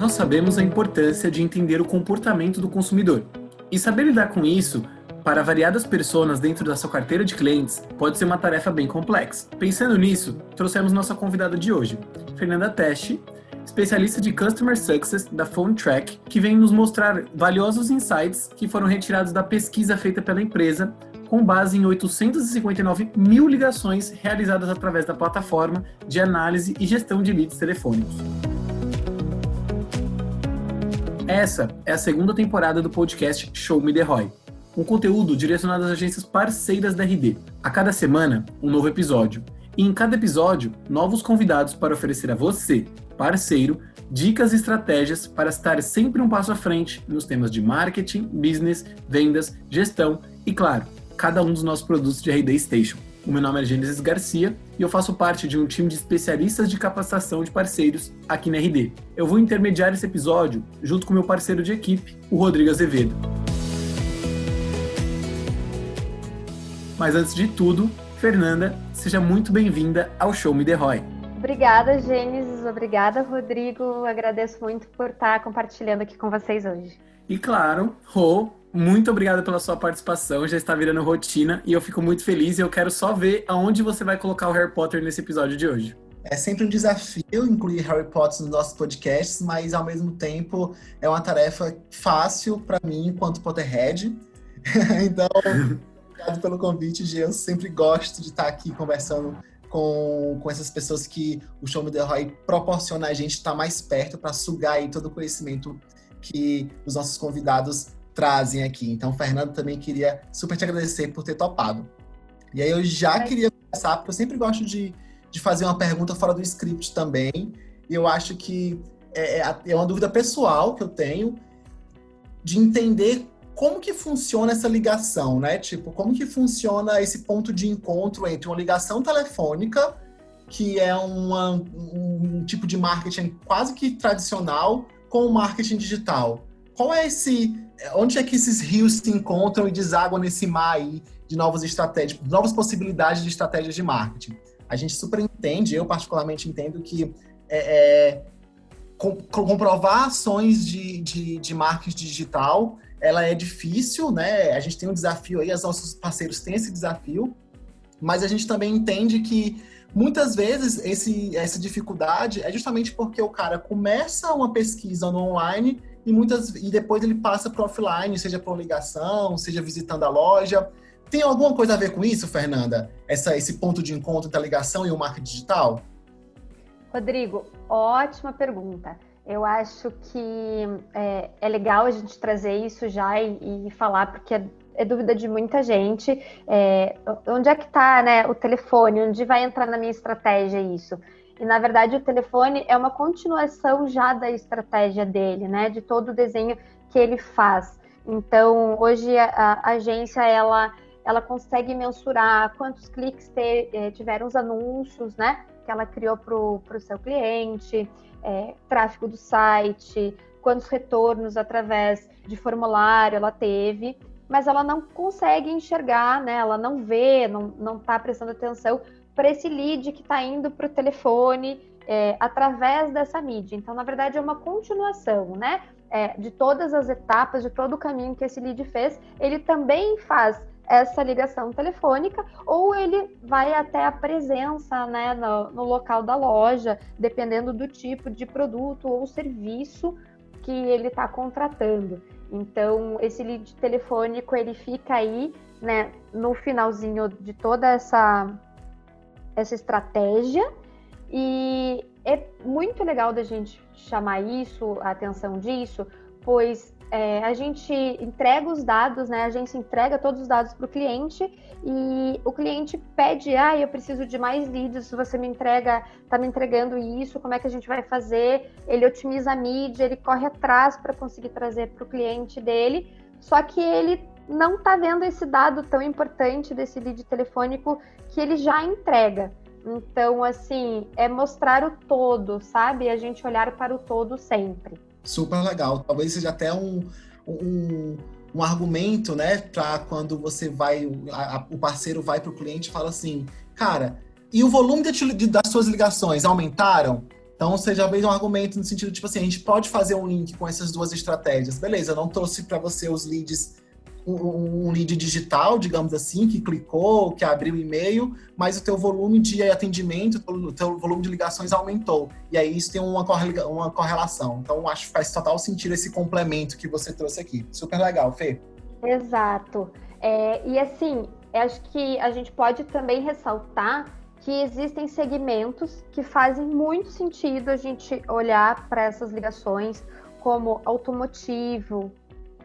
nós sabemos a importância de entender o comportamento do consumidor. E saber lidar com isso, para variadas pessoas dentro da sua carteira de clientes, pode ser uma tarefa bem complexa. Pensando nisso, trouxemos nossa convidada de hoje, Fernanda Teste, especialista de Customer Success da PhoneTrack, que vem nos mostrar valiosos insights que foram retirados da pesquisa feita pela empresa com base em 859 mil ligações realizadas através da plataforma de análise e gestão de leads telefônicos. Essa é a segunda temporada do podcast Show Me The Roy, um conteúdo direcionado às agências parceiras da RD. A cada semana, um novo episódio. E em cada episódio, novos convidados para oferecer a você, parceiro, dicas e estratégias para estar sempre um passo à frente nos temas de marketing, business, vendas, gestão e, claro, cada um dos nossos produtos de RD Station. O meu nome é Gênesis Garcia e eu faço parte de um time de especialistas de capacitação de parceiros aqui na RD. Eu vou intermediar esse episódio junto com meu parceiro de equipe, o Rodrigo Azevedo. Mas antes de tudo, Fernanda, seja muito bem-vinda ao Show Me The Roy. Obrigada, Gênesis. Obrigada, Rodrigo. Agradeço muito por estar compartilhando aqui com vocês hoje. E claro, Rô, muito obrigado pela sua participação, já está virando rotina e eu fico muito feliz e eu quero só ver aonde você vai colocar o Harry Potter nesse episódio de hoje. É sempre um desafio incluir Harry Potter nos nossos podcasts, mas ao mesmo tempo é uma tarefa fácil para mim enquanto Potterhead. então, obrigado pelo convite, G. Eu sempre gosto de estar aqui conversando com, com essas pessoas que o Show Me The Roy proporciona a gente estar mais perto para sugar aí todo o conhecimento que os nossos convidados trazem aqui. Então, Fernando, também queria super te agradecer por ter topado. E aí eu já queria começar, porque eu sempre gosto de, de fazer uma pergunta fora do script também. E eu acho que é, é, é uma dúvida pessoal que eu tenho de entender como que funciona essa ligação, né? Tipo, como que funciona esse ponto de encontro entre uma ligação telefônica, que é uma, um tipo de marketing quase que tradicional, com o marketing digital. Qual é esse onde é que esses rios se encontram e desaguam nesse mar aí de novas estratégias, novas possibilidades de estratégias de marketing? A gente super entende, eu particularmente entendo que é, é, com, comprovar ações de, de, de marketing digital, ela é difícil, né? A gente tem um desafio aí, os nossos parceiros têm esse desafio, mas a gente também entende que muitas vezes esse, essa dificuldade é justamente porque o cara começa uma pesquisa no online e muitas e depois ele passa para offline, seja por ligação, seja visitando a loja. Tem alguma coisa a ver com isso, Fernanda? Essa, esse ponto de encontro entre a ligação e o marketing digital? Rodrigo, ótima pergunta. Eu acho que é, é legal a gente trazer isso já e, e falar, porque é, é, dúvida de muita gente. É, onde é que está né, o telefone? Onde vai entrar na minha estratégia isso? E na verdade o telefone é uma continuação já da estratégia dele, né? De todo o desenho que ele faz. Então hoje a, a agência ela ela consegue mensurar quantos cliques ter, eh, tiveram os anúncios, né? Que ela criou para o seu cliente, é, tráfego do site, quantos retornos através de formulário ela teve, mas ela não consegue enxergar, né? Ela não vê, não está prestando atenção para esse lead que está indo para o telefone é, através dessa mídia. Então, na verdade, é uma continuação, né? É, de todas as etapas, de todo o caminho que esse lead fez, ele também faz essa ligação telefônica, ou ele vai até a presença né, no, no local da loja, dependendo do tipo de produto ou serviço que ele está contratando. Então, esse lead telefônico ele fica aí, né, no finalzinho de toda essa essa estratégia e é muito legal da gente chamar isso, a atenção disso, pois é, a gente entrega os dados, né? A agência entrega todos os dados para o cliente e o cliente pede, ah, eu preciso de mais leads, você me entrega, tá me entregando isso, como é que a gente vai fazer? Ele otimiza a mídia, ele corre atrás para conseguir trazer para o cliente dele, só que ele não está vendo esse dado tão importante desse lead telefônico que ele já entrega. Então, assim, é mostrar o todo, sabe? A gente olhar para o todo sempre. Super legal. Talvez seja até um, um, um argumento, né, para quando você vai, a, o parceiro vai para o cliente e fala assim, cara, e o volume de, de, das suas ligações aumentaram? Então, você já veio um argumento no sentido, tipo assim, a gente pode fazer um link com essas duas estratégias. Beleza, eu não trouxe para você os leads, um, um, lead digital, digamos assim, que clicou, que abriu e-mail, mas o teu volume de atendimento, o teu volume de ligações aumentou. E aí isso tem uma, uma correlação. Então, acho que faz total sentido esse complemento que você trouxe aqui. Super legal, Fê. Exato. É, e assim, acho que a gente pode também ressaltar que existem segmentos que fazem muito sentido a gente olhar para essas ligações, como automotivo,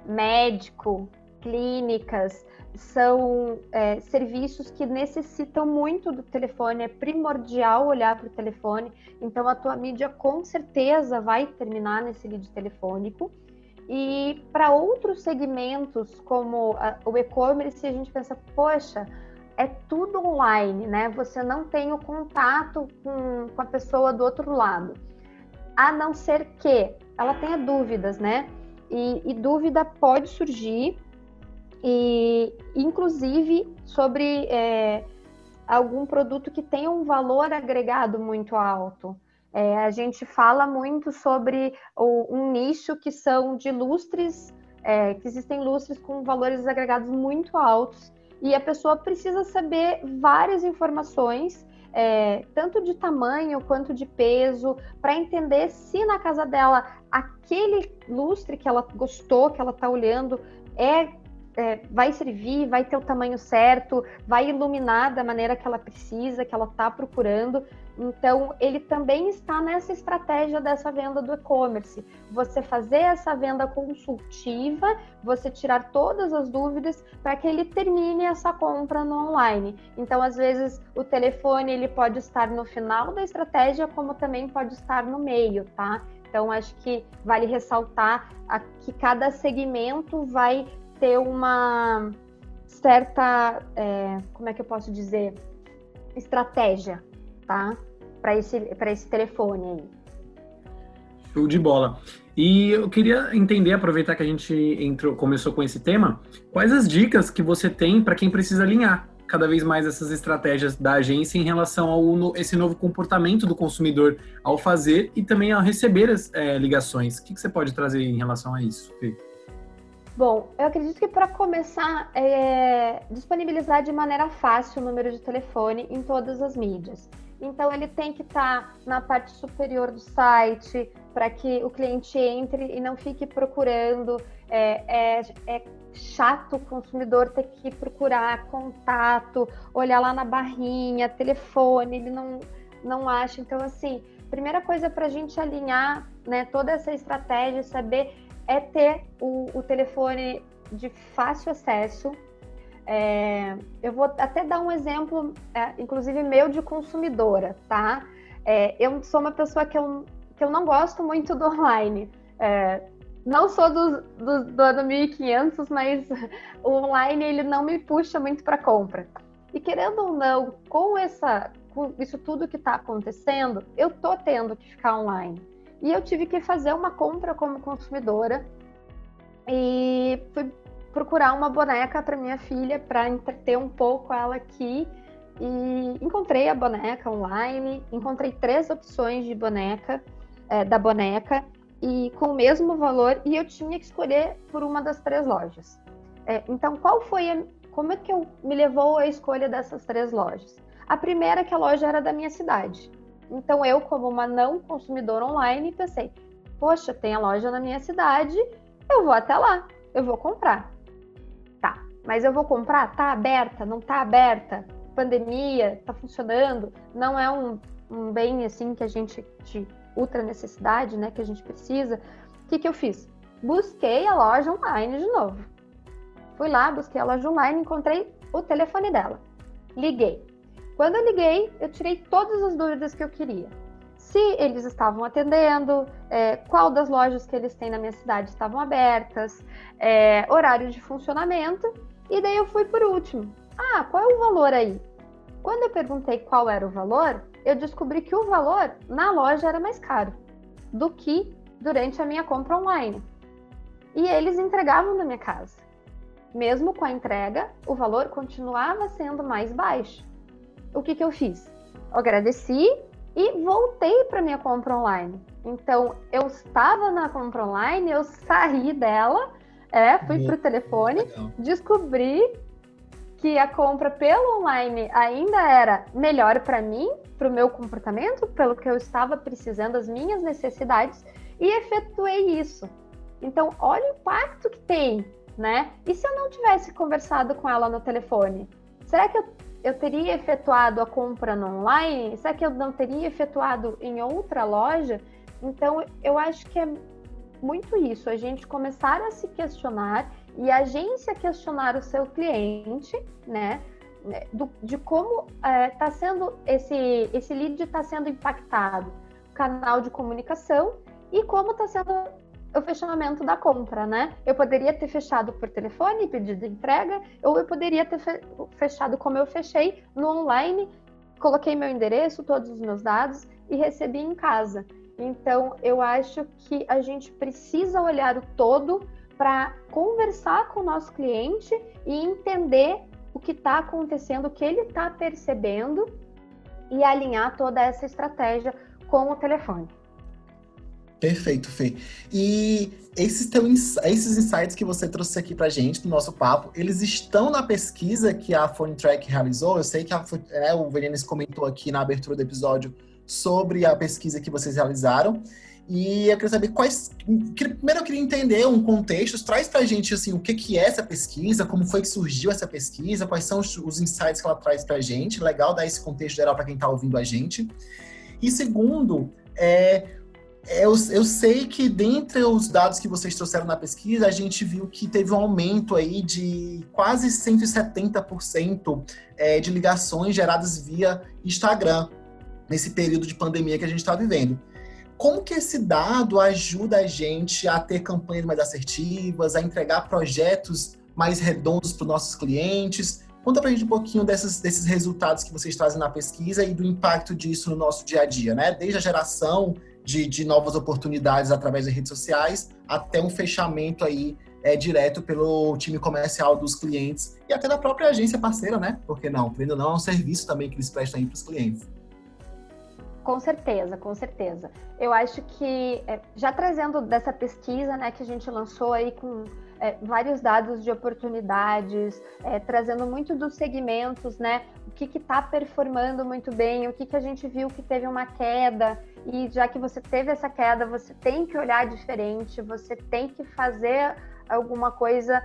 médico, clínicas, são é, serviços que necessitam muito do telefone, é primordial olhar para o telefone, então a tua mídia com certeza vai terminar nesse lead telefônico. E para outros segmentos, como a, o e-commerce, a gente pensa, poxa, é tudo online, né? Você não tem o contato com, com a pessoa do outro lado. A não ser que ela tenha dúvidas, né? E, e dúvida pode surgir, e inclusive sobre é, algum produto que tenha um valor agregado muito alto. É, a gente fala muito sobre o, um nicho que são de lustres, é, que existem lustres com valores agregados muito altos e a pessoa precisa saber várias informações, é, tanto de tamanho quanto de peso, para entender se na casa dela aquele lustre que ela gostou, que ela está olhando, é, é, vai servir, vai ter o tamanho certo, vai iluminar da maneira que ela precisa, que ela está procurando. Então, ele também está nessa estratégia dessa venda do e-commerce. Você fazer essa venda consultiva, você tirar todas as dúvidas para que ele termine essa compra no online. Então, às vezes, o telefone ele pode estar no final da estratégia, como também pode estar no meio, tá? Então, acho que vale ressaltar que cada segmento vai ter uma certa, é, como é que eu posso dizer, estratégia tá? Para esse, esse telefone aí. Show de bola. E eu queria entender, aproveitar que a gente entrou, começou com esse tema, quais as dicas que você tem para quem precisa alinhar cada vez mais essas estratégias da agência em relação ao esse novo comportamento do consumidor ao fazer e também ao receber as é, ligações. O que, que, você pode trazer em relação a isso, Fê? Bom, eu acredito que para começar, é disponibilizar de maneira fácil o número de telefone em todas as mídias. Então ele tem que estar tá na parte superior do site para que o cliente entre e não fique procurando. É, é, é, chato o consumidor ter que procurar contato, olhar lá na barrinha, telefone, ele não, não acha. Então, assim, primeira coisa para a gente alinhar né, toda essa estratégia, saber é ter o, o telefone de fácil acesso, é, eu vou até dar um exemplo, é, inclusive meu de consumidora, tá? É, eu sou uma pessoa que eu, que eu não gosto muito do online. É, não sou do, do, do ano 1500, mas o online ele não me puxa muito para compra. E querendo ou não, com, essa, com isso tudo que está acontecendo, eu tô tendo que ficar online. E eu tive que fazer uma compra como consumidora e fui procurar uma boneca para minha filha para entreter um pouco ela aqui. E encontrei a boneca online, encontrei três opções de boneca, é, da boneca, e com o mesmo valor, e eu tinha que escolher por uma das três lojas. É, então, qual foi a, como é que eu me levou a escolha dessas três lojas? A primeira que a loja era da minha cidade. Então, eu, como uma não consumidora online, pensei: poxa, tem a loja na minha cidade, eu vou até lá, eu vou comprar. Mas eu vou comprar? Tá aberta? Não tá aberta? Pandemia? Tá funcionando? Não é um, um bem assim que a gente de ultra necessidade, né? Que a gente precisa. O que, que eu fiz? Busquei a loja online de novo. Fui lá, busquei a loja online, encontrei o telefone dela. Liguei. Quando eu liguei, eu tirei todas as dúvidas que eu queria. Se eles estavam atendendo, é, qual das lojas que eles têm na minha cidade estavam abertas, é, horário de funcionamento e daí eu fui por último. Ah, qual é o valor aí? Quando eu perguntei qual era o valor, eu descobri que o valor na loja era mais caro do que durante a minha compra online. E eles entregavam na minha casa. Mesmo com a entrega, o valor continuava sendo mais baixo. O que, que eu fiz? Eu agradeci e voltei para minha compra online. Então, eu estava na compra online, eu saí dela, é, fui para o telefone, legal. descobri que a compra pelo online ainda era melhor para mim, para o meu comportamento, pelo que eu estava precisando, as minhas necessidades, e efetuei isso. Então, olha o impacto que tem, né? E se eu não tivesse conversado com ela no telefone? Será que eu, eu teria efetuado a compra no online? Será que eu não teria efetuado em outra loja? Então, eu acho que é muito isso, a gente começar a se questionar e a agência questionar o seu cliente, né? Do, de como está é, tá sendo esse, esse lead está sendo impactado, canal de comunicação e como está sendo o fechamento da compra, né? Eu poderia ter fechado por telefone, pedido entrega, ou eu poderia ter fechado como eu fechei no online, coloquei meu endereço, todos os meus dados e recebi em casa. Então, eu acho que a gente precisa olhar o todo para conversar com o nosso cliente e entender o que está acontecendo, o que ele está percebendo e alinhar toda essa estratégia com o telefone. Perfeito, Fê. E esses, esses insights que você trouxe aqui pra gente no nosso papo, eles estão na pesquisa que a Phone Track realizou. Eu sei que a, é, o Venenis comentou aqui na abertura do episódio sobre a pesquisa que vocês realizaram. E eu queria saber quais. Primeiro eu queria entender um contexto, traz pra gente assim, o que, que é essa pesquisa, como foi que surgiu essa pesquisa, quais são os, os insights que ela traz pra gente. Legal dar esse contexto geral para quem está ouvindo a gente. E segundo, é, eu, eu sei que dentre os dados que vocês trouxeram na pesquisa, a gente viu que teve um aumento aí de quase 170% é, de ligações geradas via Instagram nesse período de pandemia que a gente está vivendo. Como que esse dado ajuda a gente a ter campanhas mais assertivas, a entregar projetos mais redondos para os nossos clientes? Conta para a gente um pouquinho desses, desses resultados que vocês trazem na pesquisa e do impacto disso no nosso dia a dia, né? Desde a geração de, de novas oportunidades através das redes sociais, até um fechamento aí é, direto pelo time comercial dos clientes e até da própria agência parceira, né? Porque não, ainda não é um serviço também que eles prestam aí para os clientes. Com certeza, com certeza. Eu acho que, é, já trazendo dessa pesquisa né, que a gente lançou aí com é, vários dados de oportunidades, é, trazendo muito dos segmentos, né? Que está performando muito bem, o que, que a gente viu que teve uma queda, e já que você teve essa queda, você tem que olhar diferente, você tem que fazer alguma coisa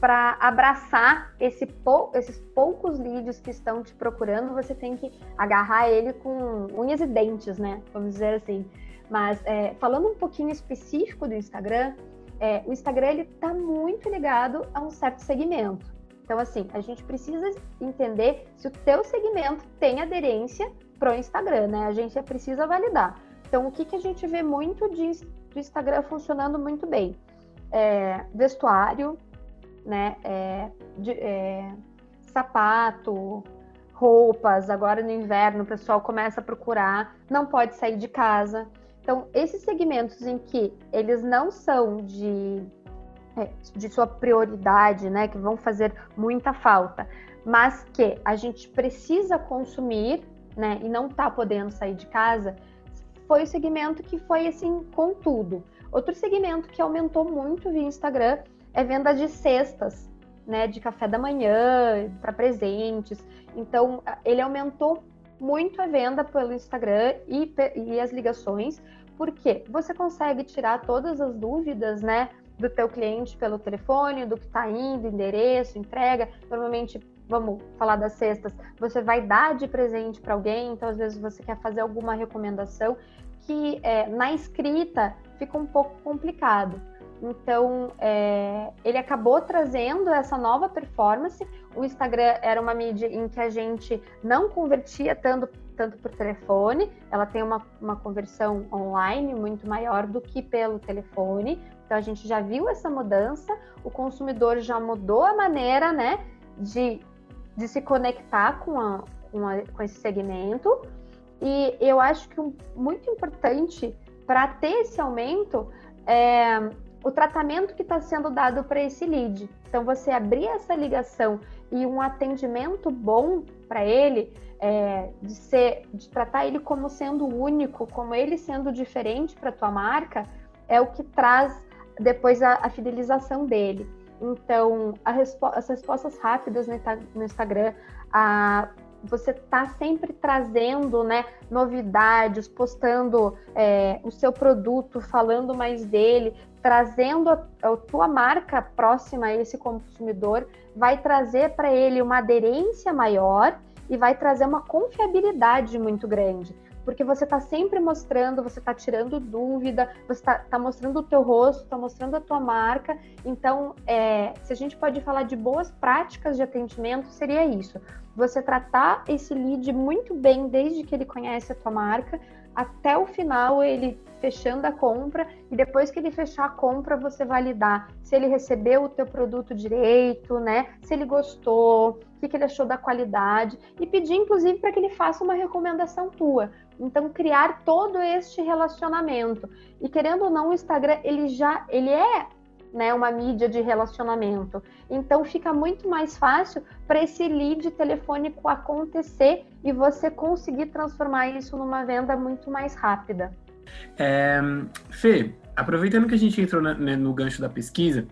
para abraçar esse pou, esses poucos leads que estão te procurando, você tem que agarrar ele com unhas e dentes, né? Vamos dizer assim. Mas é, falando um pouquinho específico do Instagram, é, o Instagram ele está muito ligado a um certo segmento. Então, assim, a gente precisa entender se o teu segmento tem aderência para o Instagram, né? A gente precisa validar. Então, o que, que a gente vê muito de, do Instagram funcionando muito bem? É, vestuário, né? É, de, é, sapato, roupas. Agora no inverno o pessoal começa a procurar, não pode sair de casa. Então, esses segmentos em que eles não são de, de sua prioridade, né, que vão fazer muita falta, mas que a gente precisa consumir, né, e não está podendo sair de casa, foi o segmento que foi assim com tudo. Outro segmento que aumentou muito via Instagram é venda de cestas, né, de café da manhã para presentes. Então, ele aumentou muito a venda pelo Instagram e, e as ligações, porque você consegue tirar todas as dúvidas, né, do teu cliente pelo telefone, do que está indo, endereço, entrega. Normalmente, vamos falar das cestas, você vai dar de presente para alguém, então às vezes você quer fazer alguma recomendação que é, na escrita fica um pouco complicado. Então, é, ele acabou trazendo essa nova performance. O Instagram era uma mídia em que a gente não convertia tanto, tanto por telefone, ela tem uma, uma conversão online muito maior do que pelo telefone. Então, a gente já viu essa mudança, o consumidor já mudou a maneira né, de, de se conectar com, a, com, a, com esse segmento. E eu acho que muito importante para ter esse aumento é o tratamento que está sendo dado para esse lead. Então, você abrir essa ligação e um atendimento bom para ele, é, de ser, de tratar ele como sendo único, como ele sendo diferente para tua marca, é o que traz depois a, a fidelização dele. Então, respo as respostas rápidas no, no Instagram, a, você está sempre trazendo né, novidades, postando é, o seu produto, falando mais dele, trazendo a, a tua marca próxima a esse consumidor, vai trazer para ele uma aderência maior e vai trazer uma confiabilidade muito grande. Porque você está sempre mostrando, você está tirando dúvida, você está tá mostrando o teu rosto, está mostrando a tua marca. Então, é, se a gente pode falar de boas práticas de atendimento, seria isso. Você tratar esse lead muito bem desde que ele conhece a tua marca, até o final ele fechando a compra e depois que ele fechar a compra você validar se ele recebeu o teu produto direito, né? Se ele gostou, o que, que ele achou da qualidade e pedir inclusive para que ele faça uma recomendação tua. Então criar todo este relacionamento e querendo ou não o Instagram ele já ele é né, uma mídia de relacionamento. Então fica muito mais fácil para esse lead telefônico acontecer e você conseguir transformar isso numa venda muito mais rápida. É, Fê, aproveitando que a gente entrou né, no gancho da pesquisa,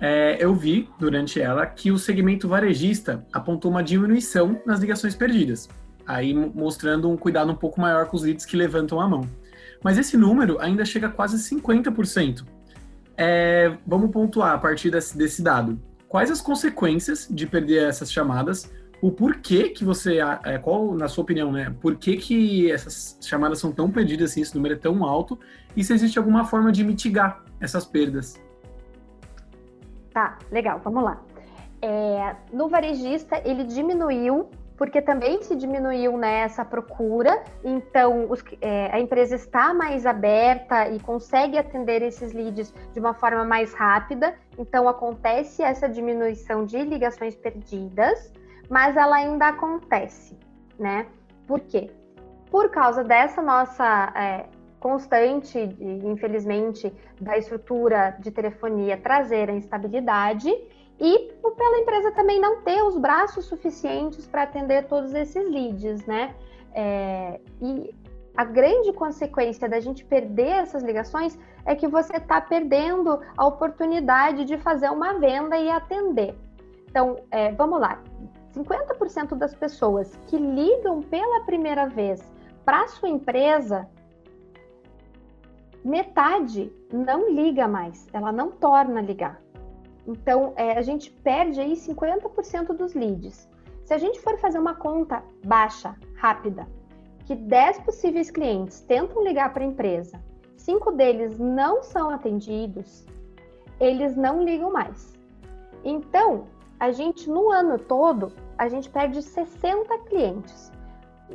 é, eu vi durante ela que o segmento varejista apontou uma diminuição nas ligações perdidas, aí mostrando um cuidado um pouco maior com os leads que levantam a mão. Mas esse número ainda chega a quase 50%. É, vamos pontuar a partir desse, desse dado. Quais as consequências de perder essas chamadas? O porquê que você, é, qual, na sua opinião, né? Por que, que essas chamadas são tão perdidas assim, esse número é tão alto? E se existe alguma forma de mitigar essas perdas? Tá, legal, vamos lá. É, no varejista, ele diminuiu porque também se diminuiu né, procura, então os, é, a empresa está mais aberta e consegue atender esses leads de uma forma mais rápida, então acontece essa diminuição de ligações perdidas, mas ela ainda acontece, né? Por quê? Por causa dessa nossa é, constante, infelizmente, da estrutura de telefonia trazer a instabilidade e pela empresa também não ter os braços suficientes para atender todos esses leads, né? É, e a grande consequência da gente perder essas ligações é que você está perdendo a oportunidade de fazer uma venda e atender. Então, é, vamos lá. 50% das pessoas que ligam pela primeira vez para sua empresa, metade não liga mais, ela não torna a ligar. Então, é, a gente perde aí 50% dos leads. Se a gente for fazer uma conta baixa, rápida, que 10 possíveis clientes tentam ligar para a empresa, cinco deles não são atendidos, eles não ligam mais. Então, a gente no ano todo, a gente perde 60 clientes.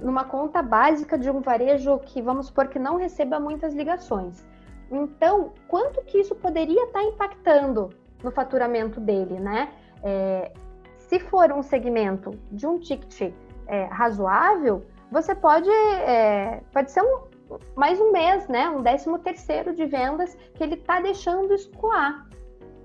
Numa conta básica de um varejo que vamos supor que não receba muitas ligações. Então, quanto que isso poderia estar tá impactando no faturamento dele, né? É, se for um segmento de um ticket é, razoável, você pode, é, pode ser um, mais um mês, né? Um décimo terceiro de vendas que ele está deixando escoar.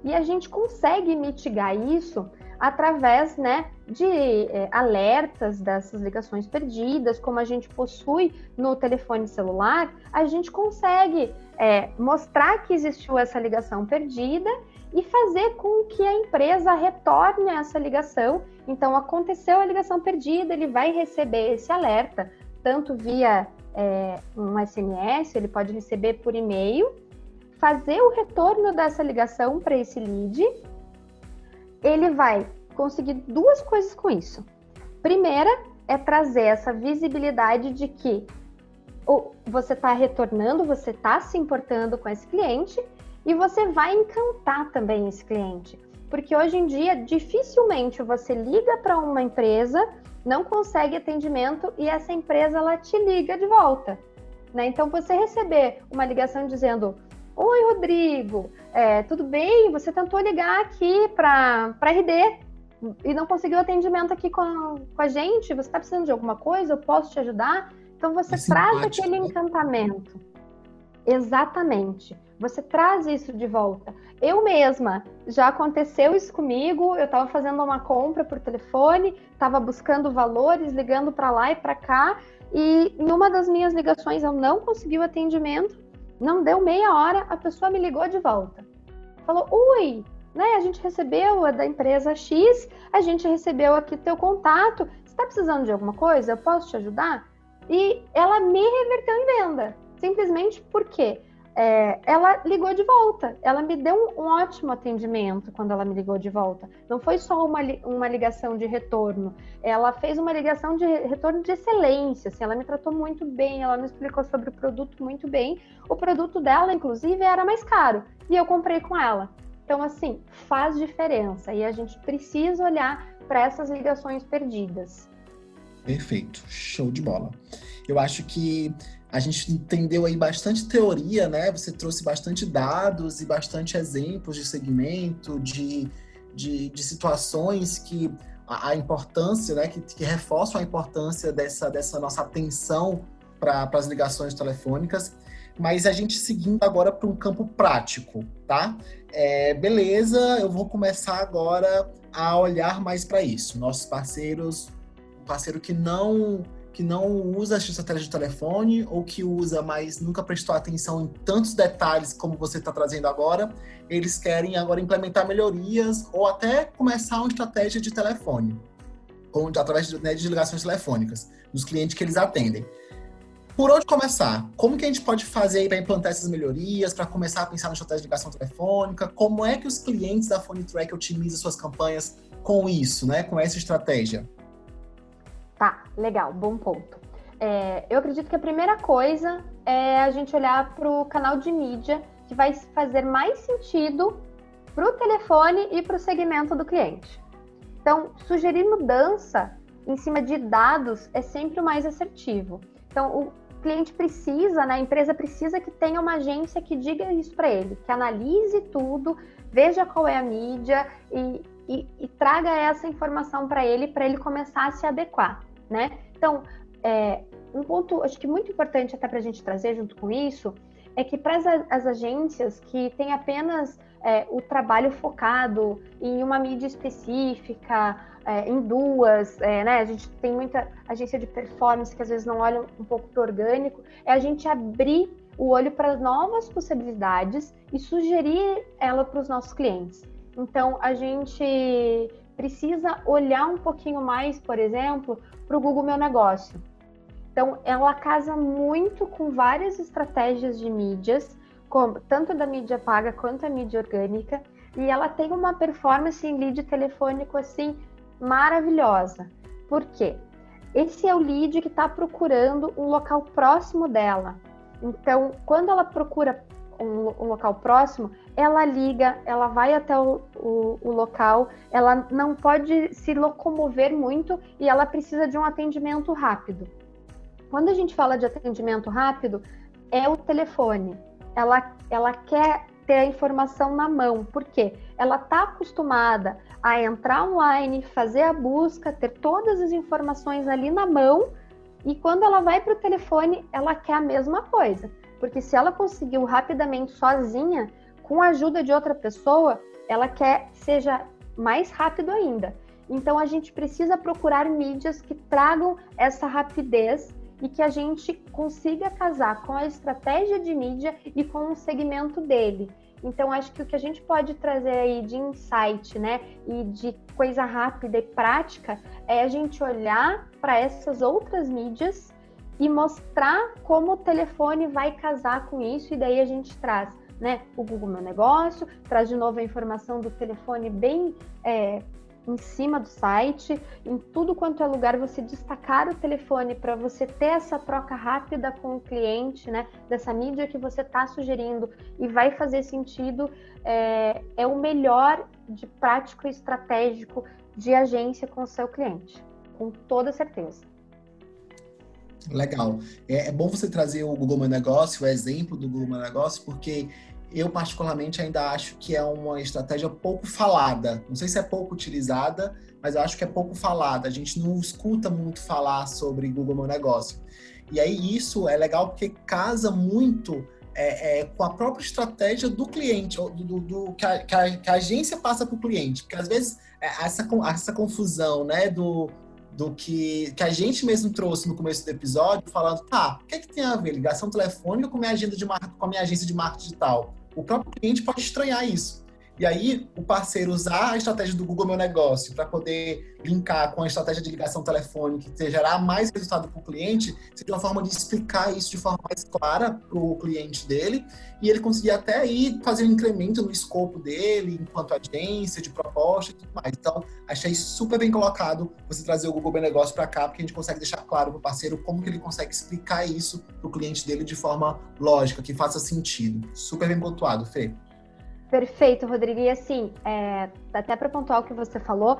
E a gente consegue mitigar isso através né, de é, alertas dessas ligações perdidas, como a gente possui no telefone celular, a gente consegue é, mostrar que existiu essa ligação perdida e fazer com que a empresa retorne essa ligação. Então, aconteceu a ligação perdida, ele vai receber esse alerta, tanto via é, um SMS, ele pode receber por e-mail, fazer o retorno dessa ligação para esse lead. Ele vai conseguir duas coisas com isso. Primeira é trazer essa visibilidade de que você está retornando, você está se importando com esse cliente e você vai encantar também esse cliente. Porque hoje em dia, dificilmente você liga para uma empresa, não consegue atendimento e essa empresa ela te liga de volta. Né? Então, você receber uma ligação dizendo: Oi, Rodrigo, é, tudo bem? Você tentou ligar aqui para RD e não conseguiu atendimento aqui com, com a gente? Você está precisando de alguma coisa? Eu posso te ajudar? Então, você é traz aquele encantamento. Exatamente. Você traz isso de volta. Eu mesma, já aconteceu isso comigo. Eu estava fazendo uma compra por telefone, estava buscando valores, ligando para lá e para cá, e em uma das minhas ligações eu não consegui o atendimento. Não deu meia hora, a pessoa me ligou de volta. Falou: Ui, né? A gente recebeu é da empresa X, a gente recebeu aqui teu contato. Você está precisando de alguma coisa? Eu posso te ajudar? E ela me reverteu em venda, simplesmente porque é, ela ligou de volta. Ela me deu um, ótimo atendimento quando ela me ligou de volta. Não foi só uma, uma ligação de retorno, ela fez uma ligação de retorno de excelência. Assim, ela me tratou muito bem, ela me explicou sobre o produto muito bem. O produto dela, inclusive, era mais caro e eu comprei com ela. Então, assim, faz diferença e a gente precisa olhar para essas ligações perdidas. Perfeito, show de bola. Eu acho que a gente entendeu aí bastante teoria, né? Você trouxe bastante dados e bastante exemplos de segmento, de, de, de situações que a, a importância, né? Que, que, reforçam a importância dessa, dessa nossa atenção para as ligações telefônicas. Mas a gente seguindo agora para um campo prático, tá? É, beleza, eu vou começar agora a olhar mais para isso. Nossos parceiros, um parceiro que não que não usa a estratégia de telefone ou que usa, mas nunca prestou atenção em tantos detalhes como você está trazendo agora, eles querem agora implementar melhorias ou até começar uma estratégia de telefone, através de, né, de ligações telefônicas, dos clientes que eles atendem. Por onde começar? Como que a gente pode fazer para implantar essas melhorias, para começar a pensar na estratégia de ligação telefônica? Como é que os clientes da Phone Track otimizam suas campanhas com isso, né? Com essa estratégia? Tá, legal, bom ponto. É, eu acredito que a primeira coisa é a gente olhar para o canal de mídia que vai fazer mais sentido para o telefone e para o segmento do cliente. Então, sugerir mudança em cima de dados é sempre o mais assertivo. Então, o cliente precisa, né, a empresa precisa que tenha uma agência que diga isso para ele, que analise tudo, veja qual é a mídia e, e, e traga essa informação para ele, para ele começar a se adequar, né? Então, é, um ponto, acho que muito importante até para a gente trazer junto com isso, é que para as, as agências que têm apenas é, o trabalho focado em uma mídia específica, é, em duas, é, né? A gente tem muita agência de performance que às vezes não olha um pouco para orgânico, é a gente abrir o olho para novas possibilidades e sugerir ela para os nossos clientes. Então, a gente precisa olhar um pouquinho mais, por exemplo, para o Google Meu Negócio. Então, ela casa muito com várias estratégias de mídias como tanto da mídia paga quanto a mídia orgânica, e ela tem uma performance em lead telefônico assim maravilhosa. Por quê? Esse é o lead que está procurando um local próximo dela. Então, quando ela procura um, um, local próximo, ela liga, ela vai até o, o, o, local, ela não pode se locomover muito e ela precisa de um atendimento rápido. Quando a gente fala de atendimento rápido, é o telefone ela, ela quer ter a informação na mão, porque ela está acostumada a entrar online, fazer a busca, ter todas as informações ali na mão, e quando ela vai para o telefone, ela quer a mesma coisa. Porque se ela conseguiu rapidamente sozinha, com a ajuda de outra pessoa, ela quer que seja mais rápido ainda. Então a gente precisa procurar mídias que tragam essa rapidez e que a gente consiga casar com a estratégia de mídia e com o segmento dele. Então, acho que o que a gente pode trazer aí de insight, né, e de coisa rápida e prática é a gente olhar para essas outras mídias e mostrar como o telefone vai casar com isso, e daí a gente traz né, o Google Meu Negócio, traz de novo a informação do telefone bem é, em cima do site, em tudo quanto é lugar, você destacar o telefone para você ter essa troca rápida com o cliente, né? Dessa mídia que você está sugerindo e vai fazer sentido, é, é o melhor de prático e estratégico de agência com o seu cliente, com toda certeza. Legal. É, é, bom você trazer o Google Meu Negócio, o exemplo do Google Meu Negócio, porque eu particularmente ainda acho que é uma estratégia pouco falada. Não sei se é pouco utilizada, mas eu acho que é pouco falada. A gente não escuta muito falar sobre Google Meu Negócio. E aí isso é legal porque casa muito é, é, com a própria estratégia do cliente, do, do, do que, a, que, a, que, a, agência passa para o cliente. Porque às vezes é, essa, essa confusão né, do, do que, que a gente mesmo trouxe no começo do episódio, falando, tá, o que, é que tem a ver ligação telefônica com, minha agenda de marca, com a minha agência de marketing digital? O próprio cliente pode estranhar isso. E aí, o parceiro usar a estratégia do Google Meu Negócio para poder linkar com a estratégia de ligação telefônica e gerar mais resultado para o cliente, seria uma forma de explicar isso de forma mais clara para o cliente dele e ele conseguir até aí fazer um incremento no escopo dele, enquanto agência, de proposta e tudo mais. Então, achei super bem colocado você trazer o Google Meu Negócio para cá, porque a gente consegue deixar claro para o parceiro como que ele consegue explicar isso para o cliente dele de forma lógica, que faça sentido. Super bem pontuado, Fê. Perfeito, Rodrigo. E assim, é, até para pontuar o que você falou,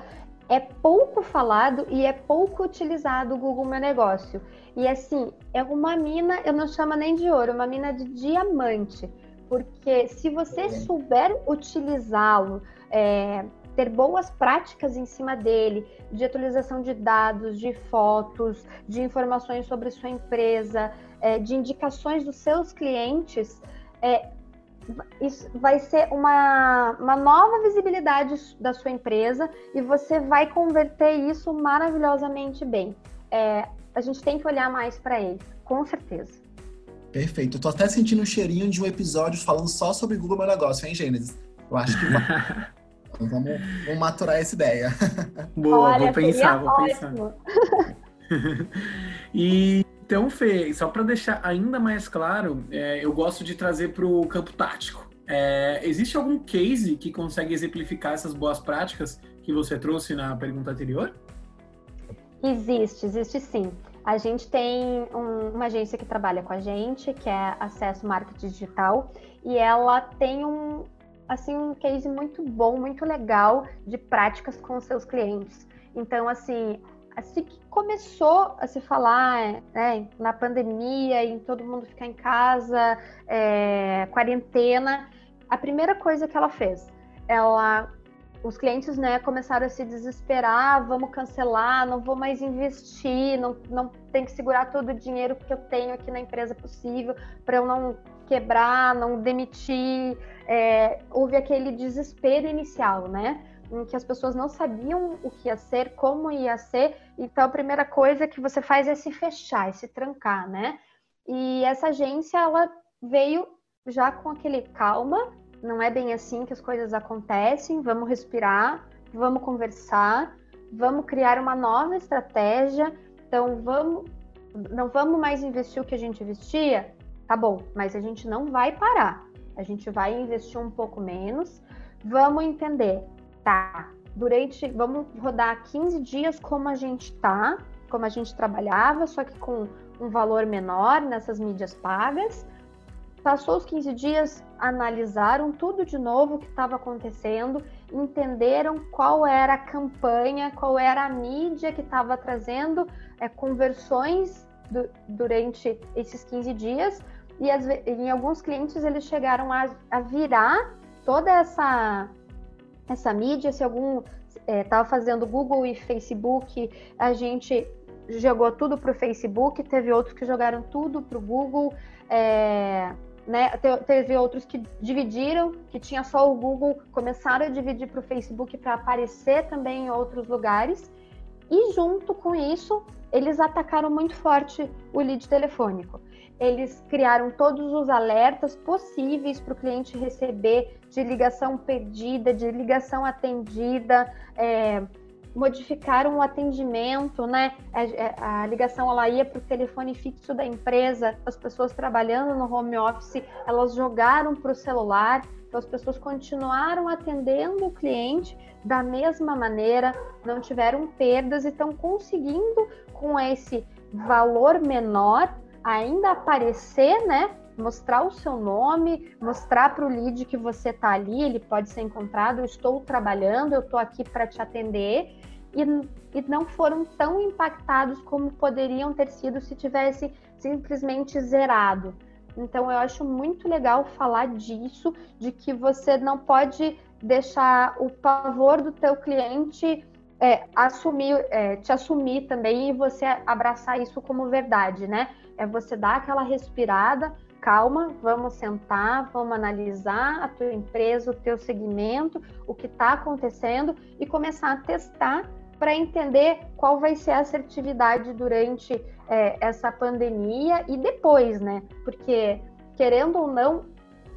é pouco falado e é pouco utilizado o Google Meu Negócio. E assim, é uma mina, eu não chamo nem de ouro, é uma mina de diamante. Porque se você souber utilizá-lo, é, ter boas práticas em cima dele, de atualização de dados, de fotos, de informações sobre sua empresa, é, de indicações dos seus clientes, é, isso vai ser uma, uma nova visibilidade da sua empresa e você vai converter isso maravilhosamente bem. É, a gente tem que olhar mais para ele, com certeza. Perfeito. Eu tô até sentindo um cheirinho de um episódio falando só sobre Google Meu Negócio, hein, Gênesis? Eu acho que vai. então, vamos, vamos maturar essa ideia. Boa, Olha, vou pensar, vou ótimo. pensar. e então, Fê, só para deixar ainda mais claro, é, eu gosto de trazer para o campo tático. É, existe algum case que consegue exemplificar essas boas práticas que você trouxe na pergunta anterior? Existe, existe sim. A gente tem um, uma agência que trabalha com a gente, que é Acesso Marketing Digital, e ela tem um, assim, um case muito bom, muito legal de práticas com seus clientes. Então, assim, assim que começou a se falar né, na pandemia, em todo mundo ficar em casa, é, quarentena, a primeira coisa que ela fez, ela, os clientes né, começaram a se desesperar, vamos cancelar, não vou mais investir, não, não tem que segurar todo o dinheiro que eu tenho aqui na empresa possível para eu não quebrar, não demitir. É, houve aquele desespero inicial, né? Em que as pessoas não sabiam o que ia ser, como ia ser. Então, a primeira coisa que você faz é se fechar, é se trancar, né? E essa agência, ela veio já com aquele calma, não é bem assim que as coisas acontecem, vamos respirar, vamos conversar, vamos criar uma nova estratégia. Então, vamos, não vamos mais investir o que a gente investia? Tá bom, mas a gente não vai parar. A gente vai investir um pouco menos. Vamos entender tá, durante, vamos rodar 15 dias como a gente tá, como a gente trabalhava, só que com um valor menor nessas mídias pagas. Passou os 15 dias, analisaram tudo de novo o que estava acontecendo, entenderam qual era a campanha, qual era a mídia que estava trazendo é, conversões do, durante esses 15 dias, e as, em alguns clientes eles chegaram a, a virar toda essa essa mídia, se algum estava é, fazendo Google e Facebook, a gente jogou tudo para o Facebook, teve outros que jogaram tudo para o Google, é, né, teve outros que dividiram, que tinha só o Google, começaram a dividir para o Facebook para aparecer também em outros lugares, e junto com isso, eles atacaram muito forte o lead telefônico. Eles criaram todos os alertas possíveis para o cliente receber de ligação perdida, de ligação atendida, é, modificaram o atendimento, né? A, é, a ligação ela ia para o telefone fixo da empresa, as pessoas trabalhando no home office, elas jogaram para o celular, então as pessoas continuaram atendendo o cliente da mesma maneira, não tiveram perdas e estão conseguindo com esse valor menor ainda aparecer, né? Mostrar o seu nome, mostrar para o lead que você está ali, ele pode ser encontrado. Eu estou trabalhando, eu estou aqui para te atender. E, e, não foram tão impactados como poderiam ter sido se tivesse simplesmente zerado. Então eu acho muito legal falar disso, de que você não pode deixar o pavor do teu cliente é, assumir, é, te assumir também e você abraçar isso como verdade, né? é você dar aquela respirada, calma, vamos sentar, vamos analisar a tua empresa, o teu segmento, o que está acontecendo e começar a testar para entender qual vai ser a assertividade durante é, essa pandemia e depois, né? Porque, querendo ou não,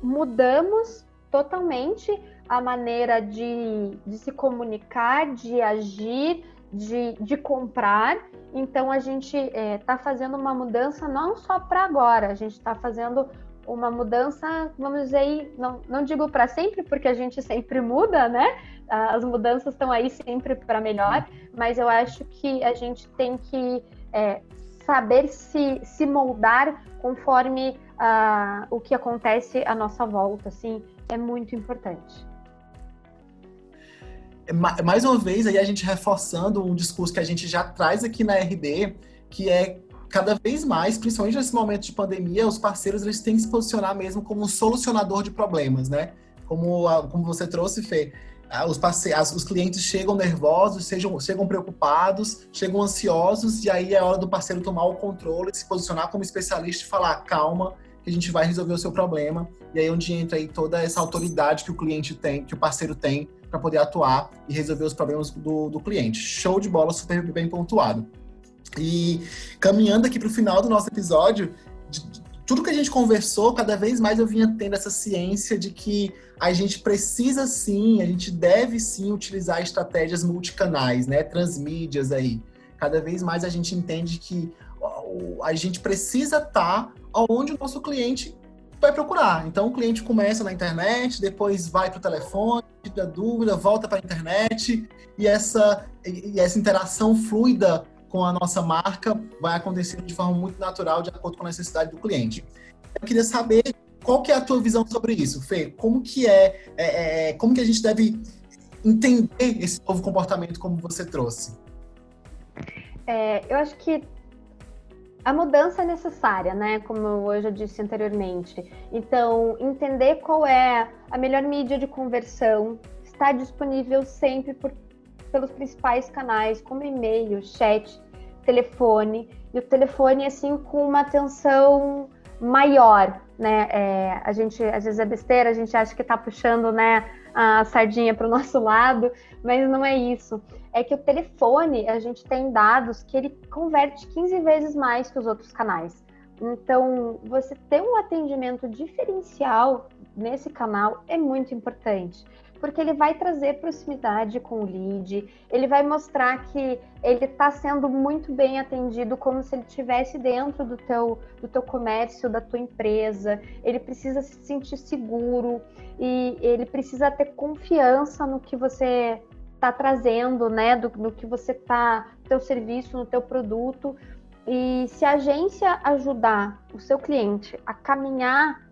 mudamos totalmente a maneira de, de se comunicar, de agir, de, de comprar. Então, a gente está é, tá fazendo uma mudança não só para agora, a gente está fazendo uma mudança, vamos dizer, não, não digo para sempre, porque a gente sempre muda, né? As mudanças estão aí sempre para melhor, mas eu acho que a gente tem que é, saber se, se moldar conforme uh, o que acontece à nossa volta, assim, é muito importante. É, mais uma vez, aí a gente reforçando um discurso que a gente já traz aqui na RD, que é cada vez mais, principalmente nesse momento de pandemia, os parceiros eles têm que se posicionar mesmo como um solucionador de problemas, né? Como, como você trouxe, Fê, os, parceiros, os clientes chegam nervosos, sejam, chegam preocupados, chegam ansiosos, e aí é hora do parceiro tomar o controle, se posicionar como especialista e falar, calma, que a gente vai resolver o seu problema. E aí é onde entra aí toda essa autoridade que o cliente tem, que o parceiro tem, para poder atuar e resolver os problemas do, do cliente. Show de bola, super bem pontuado. E caminhando aqui para o final do nosso episódio, de, de, tudo que a gente conversou, cada vez mais eu vinha tendo essa ciência de que a gente precisa sim, a gente deve sim utilizar estratégias multicanais, né, transmídias aí. Cada vez mais a gente entende que a gente precisa estar tá onde o nosso cliente vai procurar. Então o cliente começa na internet, depois vai para o telefone, tira dúvida, volta para a internet e essa, e essa interação fluida com a nossa marca vai acontecer de forma muito natural, de acordo com a necessidade do cliente. Eu queria saber qual que é a tua visão sobre isso, Fê? Como que é, é, é como que a gente deve entender esse novo comportamento como você trouxe? É, eu acho que a mudança é necessária, né? Como eu já disse anteriormente. Então, entender qual é a melhor mídia de conversão está disponível sempre por, pelos principais canais, como e-mail, chat, telefone. E o telefone, assim, com uma atenção maior, né? É, a gente, às vezes é besteira, a gente acha que está puxando, né, a sardinha para o nosso lado, mas não é isso. É que o telefone, a gente tem dados que ele converte 15 vezes mais que os outros canais. Então, você ter um atendimento diferencial nesse canal é muito importante porque ele vai trazer proximidade com o lead, ele vai mostrar que ele está sendo muito bem atendido como se ele estivesse dentro do teu, do teu comércio, da tua empresa, ele precisa se sentir seguro e ele precisa ter confiança no que você está trazendo, né, do, no que você está, teu serviço, no teu produto, e se a agência ajudar o seu cliente a caminhar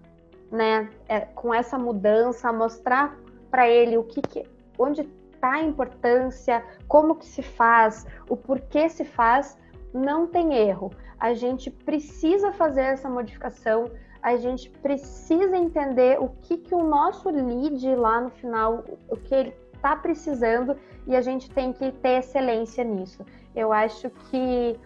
né, é, com essa mudança, a mostrar para ele o que, que onde está a importância, como que se faz, o porquê se faz, não tem erro. A gente precisa fazer essa modificação, a gente precisa entender o que, que o nosso lead lá no final, o que ele está precisando e a gente tem que ter excelência nisso. Eu acho que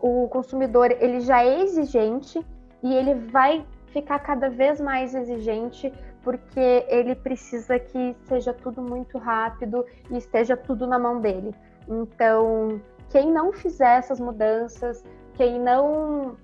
o consumidor ele já é exigente e ele vai ficar cada vez mais exigente porque ele precisa que seja tudo muito rápido e esteja tudo na mão dele. Então, quem não fizer essas mudanças, quem não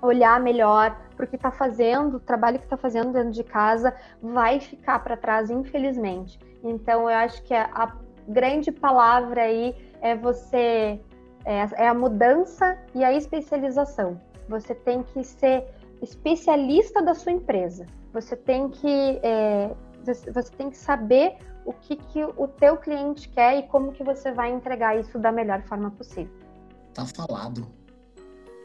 olhar melhor para o que está fazendo, o trabalho que está fazendo dentro de casa, vai ficar para trás, infelizmente. Então, eu acho que a grande palavra aí é você é, é a mudança e a especialização. Você tem que ser especialista da sua empresa. Você tem que é, você tem que saber o que, que o teu cliente quer e como que você vai entregar isso da melhor forma possível. Tá falado.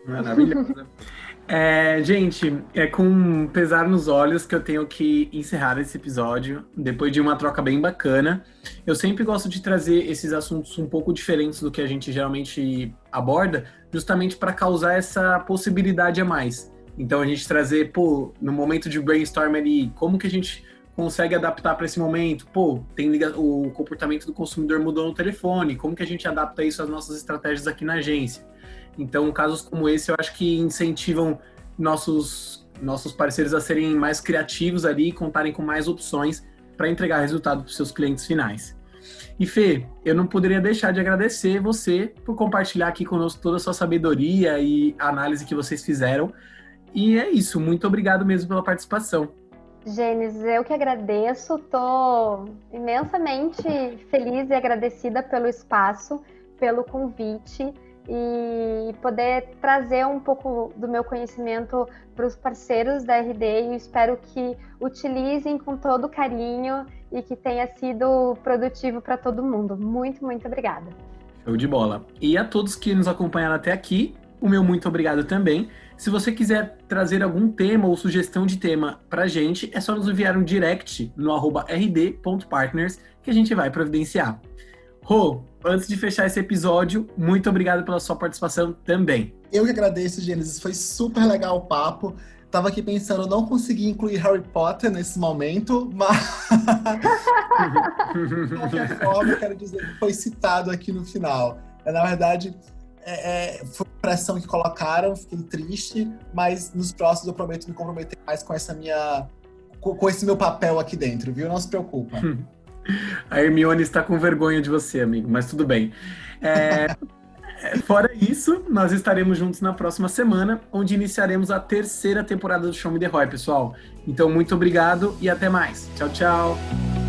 Maravilhosa. É, gente, é com pesar nos olhos que eu tenho que encerrar esse episódio, depois de uma troca bem bacana. Eu sempre gosto de trazer esses assuntos um pouco diferentes do que a gente geralmente aborda, justamente para causar essa possibilidade a mais. Então a gente trazer, pô, no momento de brainstorm ali, como que a gente consegue adaptar para esse momento? Pô, tem o comportamento do consumidor mudou no telefone, como que a gente adapta isso às nossas estratégias aqui na agência? Então, casos como esse eu acho que incentivam nossos nossos parceiros a serem mais criativos ali e contarem com mais opções para entregar resultado para os seus clientes finais. E Fê, eu não poderia deixar de agradecer você por compartilhar aqui conosco toda a sua sabedoria e análise que vocês fizeram. E é isso, muito obrigado mesmo pela participação. Gênesis, eu que agradeço, estou imensamente feliz e agradecida pelo espaço, pelo convite e poder trazer um pouco do meu conhecimento para os parceiros da RD e espero que utilizem com todo carinho e que tenha sido produtivo para todo mundo. Muito, muito obrigada. Show de bola. E a todos que nos acompanharam até aqui, o meu muito obrigado também. Se você quiser trazer algum tema ou sugestão de tema para gente, é só nos enviar um direct no rd.partners que a gente vai providenciar. Rô, antes de fechar esse episódio, muito obrigado pela sua participação também. Eu que agradeço, Gênesis. Foi super legal o papo. Tava aqui pensando, não consegui incluir Harry Potter nesse momento, mas. de qualquer forma, eu quero dizer que foi citado aqui no final. Na verdade, é, é, foi a pressão que colocaram, fiquei triste, mas nos próximos eu prometo me comprometer mais com essa minha. com, com esse meu papel aqui dentro, viu? Não se preocupa. A Hermione está com vergonha de você, amigo, mas tudo bem. É, fora isso, nós estaremos juntos na próxima semana, onde iniciaremos a terceira temporada do Show Me The Roy, pessoal. Então, muito obrigado e até mais. Tchau, tchau.